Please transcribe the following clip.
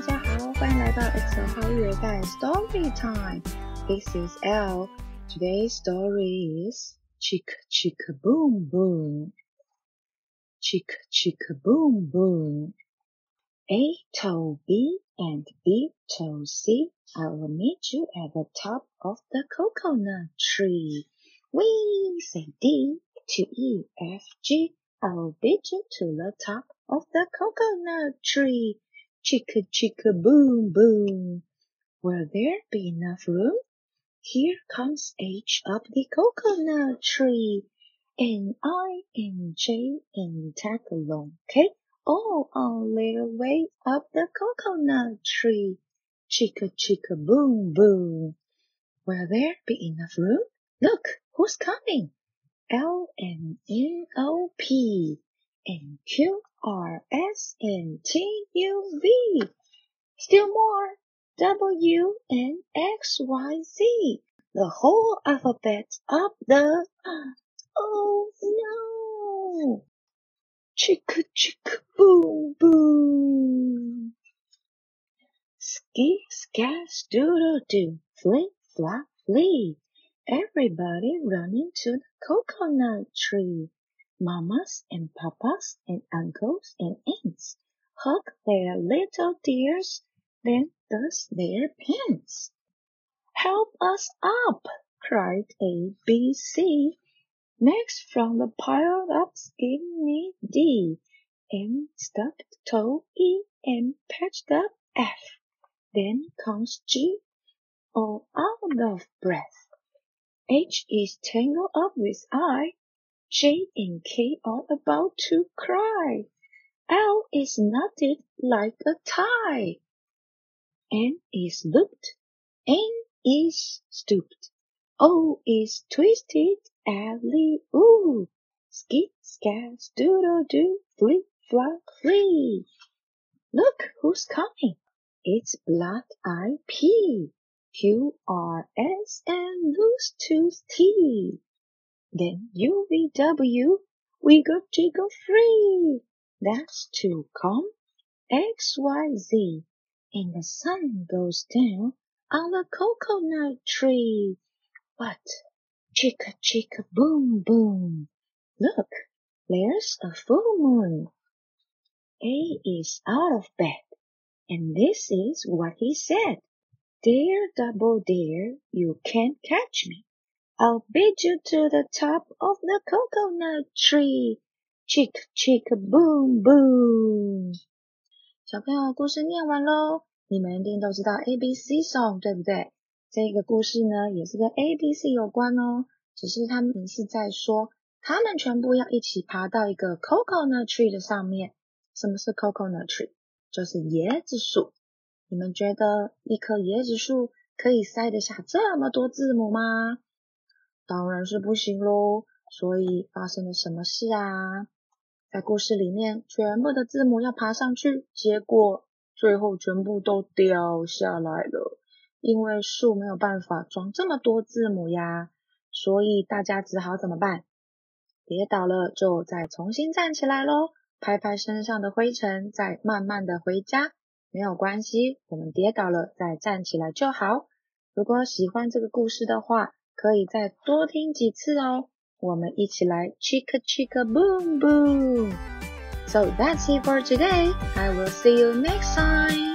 大家好，欢迎来到 Excel 后育儿袋 Story Time。This is L. Today's story is Chicka Chicka Boom Boom. Chicka Chicka Boom Boom. A to B and B to C, I will meet you at the top of the coconut tree. We say D to E F G, I will beat you to the top of the coconut tree. Chicka chicka boom boom. Will there be enough room? Here comes H up the coconut tree. And I and J and tag along K all on their way up the coconut tree. Chicka chicka boom boom. Will there be enough room? Look, who's coming? L and N O P and Q R S and T U V. Still more W and X Y Z. The whole alphabet up the. Oh no! Chicka chicka boom boom. Ski scat doodle doo. Flip flop flee. Everybody running to the coconut tree. Mamas and papas and uncles and aunts hug their little dears, then dust their pants. Help us up, cried A, B, C. Next from the pile up skinny D, and toe E, and patched up F. Then comes G, all out of breath. H is tangled up with I, J and K are about to cry. L is knotted like a tie. N is looped. N is stooped. O is twisted. Alley ooh. Skit scat doodle doo. Flip flop flee. Look who's coming. It's Black Eye P. Q R S and Loose Tooth T. Then UVW, we got jiggle free. That's to come XYZ. And the sun goes down on the coconut tree. What? Chicka chicka boom boom. Look, there's a full moon. A is out of bed. And this is what he said. Dare double dare, you can't catch me. I'll beat you to the top of the coconut tree. Chick chick boom boom。小朋友，故事念完喽，你们一定都知道 A B C song 对不对？这个故事呢，也是跟 A B C 有关哦。只是他们是在说，他们全部要一起爬到一个 coconut tree 的上面。什么是 coconut tree？就是椰子树。你们觉得一棵椰子树可以塞得下这么多字母吗？当然是不行喽。所以发生了什么事啊？在故事里面，全部的字母要爬上去，结果最后全部都掉下来了。因为树没有办法装这么多字母呀，所以大家只好怎么办？跌倒了就再重新站起来喽，拍拍身上的灰尘，再慢慢的回家。没有关系，我们跌倒了再站起来就好。如果喜欢这个故事的话，可以再多听几次哦。我们一起来 chicka chicka boom boom。So that's it for today. I will see you next time.